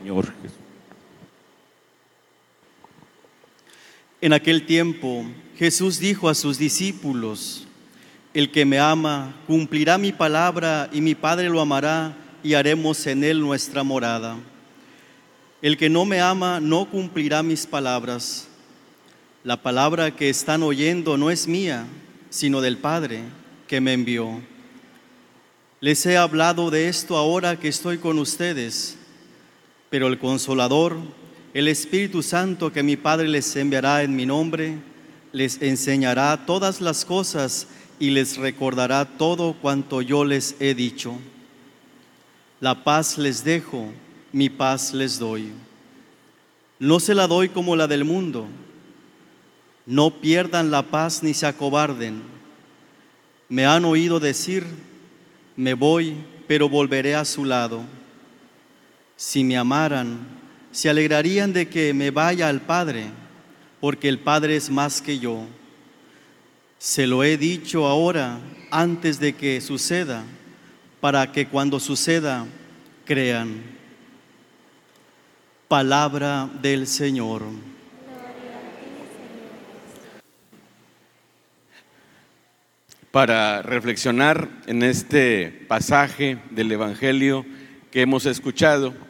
Señor Jesús. En aquel tiempo Jesús dijo a sus discípulos, El que me ama cumplirá mi palabra y mi Padre lo amará y haremos en él nuestra morada. El que no me ama no cumplirá mis palabras. La palabra que están oyendo no es mía, sino del Padre que me envió. Les he hablado de esto ahora que estoy con ustedes, pero el consolador, el Espíritu Santo que mi Padre les enviará en mi nombre, les enseñará todas las cosas y les recordará todo cuanto yo les he dicho. La paz les dejo, mi paz les doy. No se la doy como la del mundo. No pierdan la paz ni se acobarden. Me han oído decir, me voy, pero volveré a su lado. Si me amaran, se alegrarían de que me vaya al Padre, porque el Padre es más que yo. Se lo he dicho ahora, antes de que suceda, para que cuando suceda, crean. Palabra del Señor. Para reflexionar en este pasaje del Evangelio que hemos escuchado,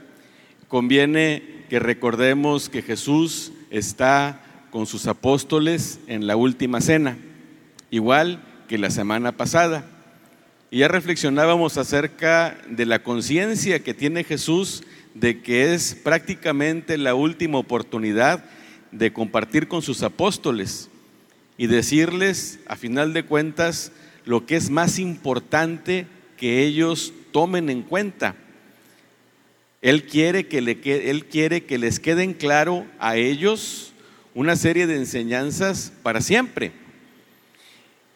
conviene que recordemos que Jesús está con sus apóstoles en la última cena, igual que la semana pasada. Y ya reflexionábamos acerca de la conciencia que tiene Jesús de que es prácticamente la última oportunidad de compartir con sus apóstoles y decirles, a final de cuentas, lo que es más importante que ellos tomen en cuenta él quiere que, les queden claro a ellos una serie de enseñanzas para siempre.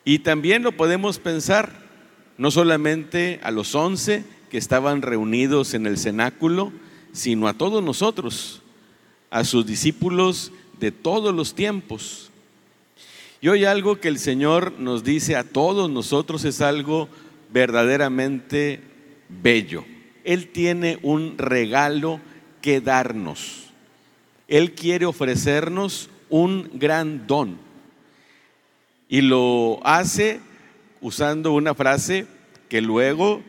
Y también lo podemos pensar, no solamente a los once que estaban reunidos en el cenáculo, sino a todos nosotros, a sus discípulos de todos los tiempos. Y hoy algo que el Señor nos dice a todos nosotros es algo verdaderamente bello. Él tiene un regalo que darnos. Él quiere ofrecernos un gran don. Y lo hace usando una frase que luego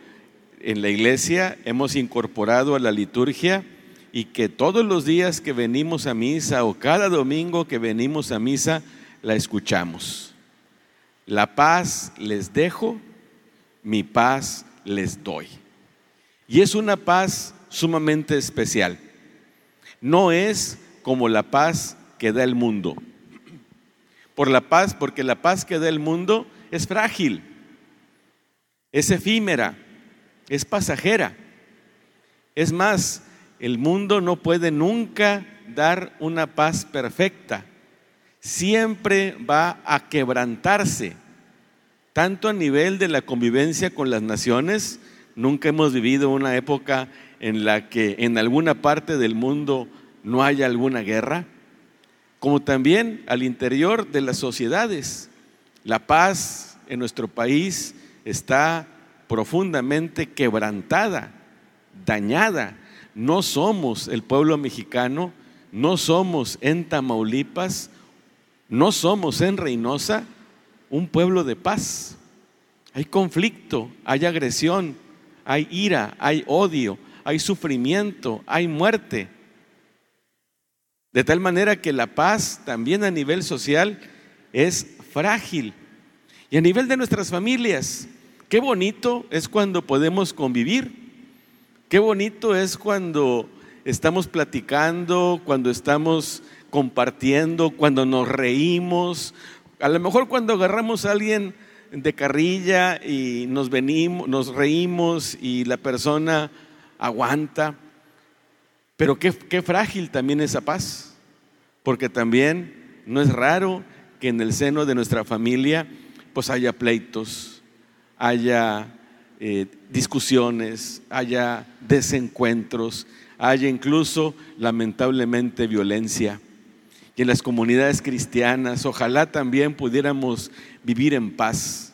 en la iglesia hemos incorporado a la liturgia y que todos los días que venimos a misa o cada domingo que venimos a misa la escuchamos. La paz les dejo, mi paz les doy. Y es una paz sumamente especial. No es como la paz que da el mundo. Por la paz, porque la paz que da el mundo es frágil, es efímera, es pasajera. Es más, el mundo no puede nunca dar una paz perfecta. Siempre va a quebrantarse, tanto a nivel de la convivencia con las naciones, Nunca hemos vivido una época en la que en alguna parte del mundo no haya alguna guerra, como también al interior de las sociedades. La paz en nuestro país está profundamente quebrantada, dañada. No somos el pueblo mexicano, no somos en Tamaulipas, no somos en Reynosa un pueblo de paz. Hay conflicto, hay agresión, hay ira, hay odio, hay sufrimiento, hay muerte. De tal manera que la paz también a nivel social es frágil. Y a nivel de nuestras familias, qué bonito es cuando podemos convivir. Qué bonito es cuando estamos platicando, cuando estamos compartiendo, cuando nos reímos. A lo mejor cuando agarramos a alguien de carrilla y nos venimos, nos reímos y la persona aguanta. Pero qué, qué frágil también esa paz, porque también no es raro que en el seno de nuestra familia pues haya pleitos, haya eh, discusiones, haya desencuentros, haya incluso lamentablemente violencia. Y en las comunidades cristianas ojalá también pudiéramos vivir en paz,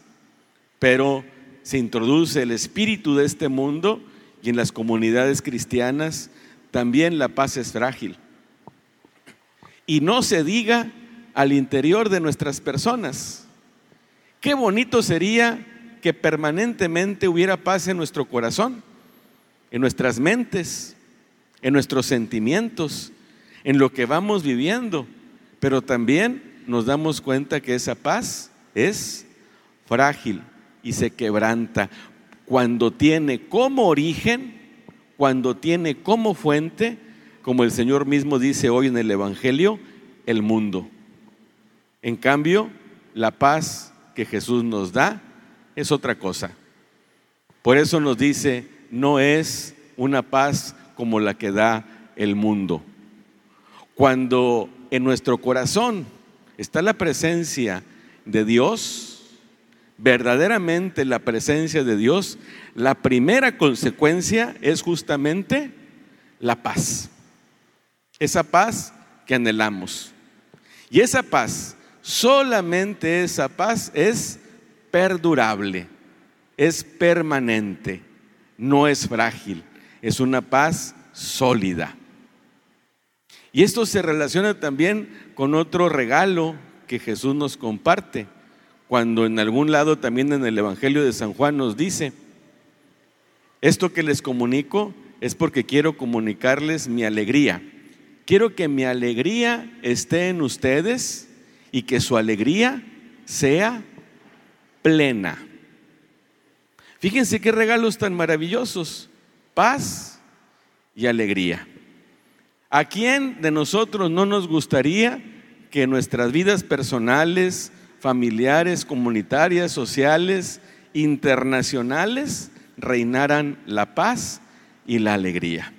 pero se introduce el espíritu de este mundo y en las comunidades cristianas también la paz es frágil. Y no se diga al interior de nuestras personas. Qué bonito sería que permanentemente hubiera paz en nuestro corazón, en nuestras mentes, en nuestros sentimientos, en lo que vamos viviendo. Pero también nos damos cuenta que esa paz es frágil y se quebranta cuando tiene como origen, cuando tiene como fuente, como el Señor mismo dice hoy en el Evangelio, el mundo. En cambio, la paz que Jesús nos da es otra cosa. Por eso nos dice, no es una paz como la que da el mundo. Cuando en nuestro corazón está la presencia de Dios, verdaderamente la presencia de Dios, la primera consecuencia es justamente la paz. Esa paz que anhelamos. Y esa paz, solamente esa paz es perdurable, es permanente, no es frágil, es una paz sólida. Y esto se relaciona también con otro regalo que Jesús nos comparte, cuando en algún lado también en el Evangelio de San Juan nos dice, esto que les comunico es porque quiero comunicarles mi alegría. Quiero que mi alegría esté en ustedes y que su alegría sea plena. Fíjense qué regalos tan maravillosos. Paz y alegría. ¿A quién de nosotros no nos gustaría que nuestras vidas personales, familiares, comunitarias, sociales, internacionales reinaran la paz y la alegría?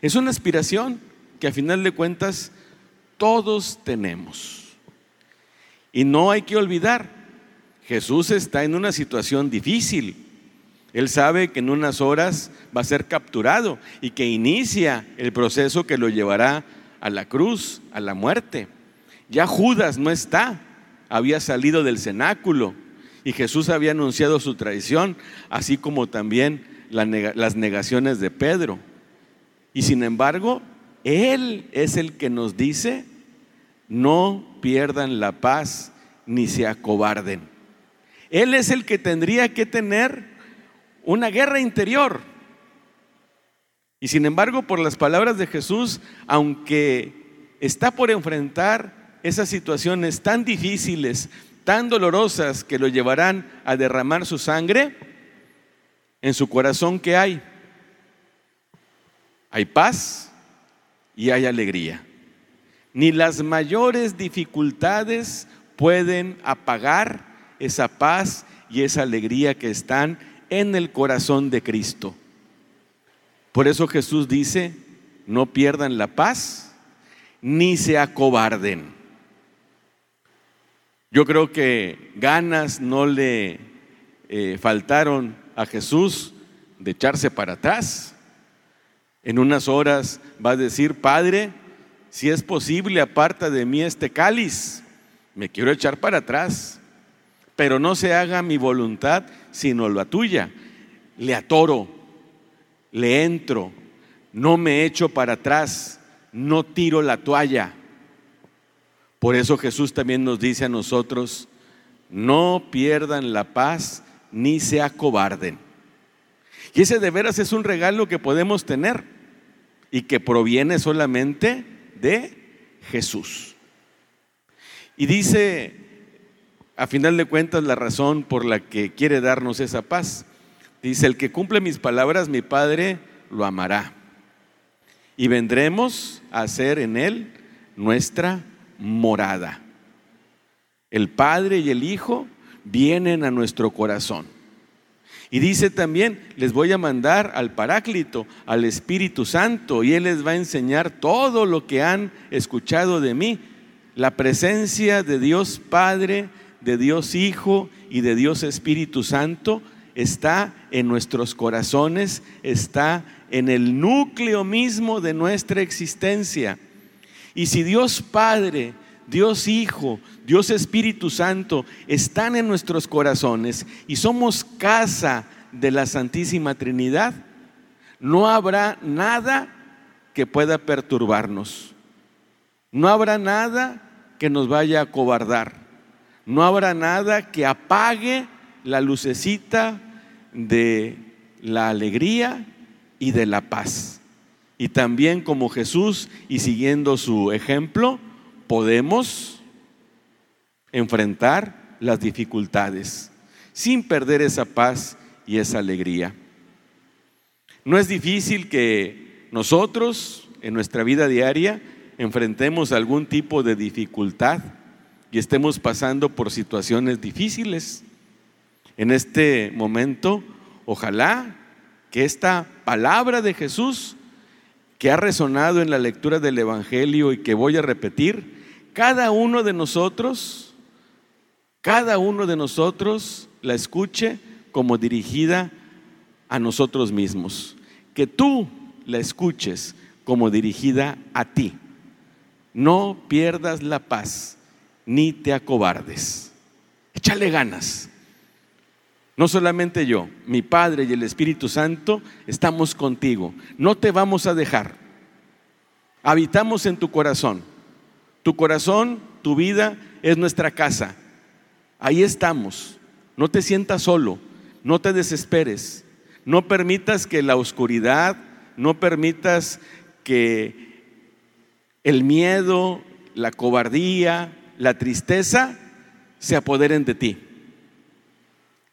Es una aspiración que a final de cuentas todos tenemos. Y no hay que olvidar Jesús está en una situación difícil. Él sabe que en unas horas va a ser capturado y que inicia el proceso que lo llevará a la cruz, a la muerte. Ya Judas no está, había salido del cenáculo y Jesús había anunciado su traición, así como también las negaciones de Pedro. Y sin embargo, Él es el que nos dice, no pierdan la paz ni se acobarden. Él es el que tendría que tener una guerra interior. Y sin embargo, por las palabras de Jesús, aunque está por enfrentar esas situaciones tan difíciles, tan dolorosas que lo llevarán a derramar su sangre, en su corazón ¿qué hay? Hay paz y hay alegría. Ni las mayores dificultades pueden apagar esa paz y esa alegría que están en el corazón de Cristo. Por eso Jesús dice, no pierdan la paz ni se acobarden. Yo creo que ganas no le eh, faltaron a Jesús de echarse para atrás. En unas horas va a decir, Padre, si es posible, aparta de mí este cáliz. Me quiero echar para atrás pero no se haga mi voluntad, sino la tuya. Le atoro, le entro, no me echo para atrás, no tiro la toalla. Por eso Jesús también nos dice a nosotros, no pierdan la paz ni se acobarden. Y ese de veras es un regalo que podemos tener y que proviene solamente de Jesús. Y dice a final de cuentas la razón por la que quiere darnos esa paz. Dice, el que cumple mis palabras, mi Padre lo amará. Y vendremos a hacer en él nuestra morada. El Padre y el Hijo vienen a nuestro corazón. Y dice también, les voy a mandar al Paráclito, al Espíritu Santo, y Él les va a enseñar todo lo que han escuchado de mí. La presencia de Dios Padre, de Dios Hijo y de Dios Espíritu Santo está en nuestros corazones, está en el núcleo mismo de nuestra existencia. Y si Dios Padre, Dios Hijo, Dios Espíritu Santo están en nuestros corazones y somos casa de la Santísima Trinidad, no habrá nada que pueda perturbarnos. No habrá nada que nos vaya a cobardar. No habrá nada que apague la lucecita de la alegría y de la paz. Y también como Jesús y siguiendo su ejemplo, podemos enfrentar las dificultades sin perder esa paz y esa alegría. No es difícil que nosotros en nuestra vida diaria enfrentemos algún tipo de dificultad y estemos pasando por situaciones difíciles. En este momento, ojalá que esta palabra de Jesús que ha resonado en la lectura del Evangelio y que voy a repetir, cada uno de nosotros, cada uno de nosotros la escuche como dirigida a nosotros mismos. Que tú la escuches como dirigida a ti. No pierdas la paz, ni te acobardes. Échale ganas. No solamente yo, mi Padre y el Espíritu Santo estamos contigo. No te vamos a dejar. Habitamos en tu corazón. Tu corazón, tu vida es nuestra casa. Ahí estamos. No te sientas solo, no te desesperes. No permitas que la oscuridad, no permitas que el miedo, la cobardía, la tristeza se apoderen de ti.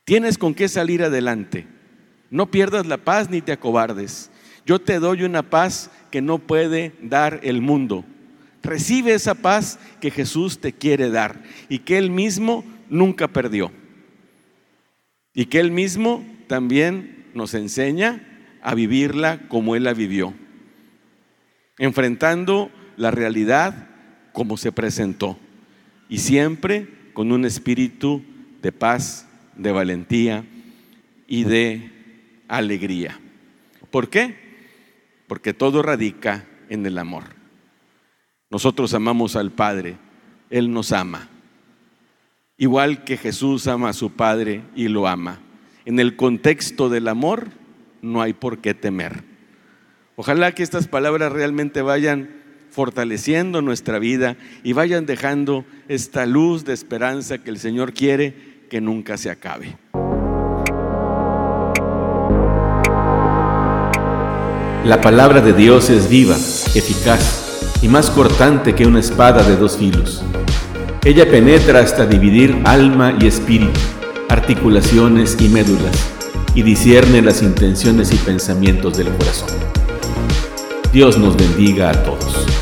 Tienes con qué salir adelante. No pierdas la paz ni te acobardes. Yo te doy una paz que no puede dar el mundo. Recibe esa paz que Jesús te quiere dar y que Él mismo nunca perdió. Y que Él mismo también nos enseña a vivirla como Él la vivió, enfrentando la realidad como se presentó y siempre con un espíritu de paz, de valentía y de alegría. ¿Por qué? Porque todo radica en el amor. Nosotros amamos al Padre, Él nos ama. Igual que Jesús ama a su Padre y lo ama. En el contexto del amor no hay por qué temer. Ojalá que estas palabras realmente vayan fortaleciendo nuestra vida y vayan dejando esta luz de esperanza que el Señor quiere que nunca se acabe. La palabra de Dios es viva, eficaz y más cortante que una espada de dos filos. Ella penetra hasta dividir alma y espíritu, articulaciones y médulas, y discierne las intenciones y pensamientos del corazón. Dios nos bendiga a todos.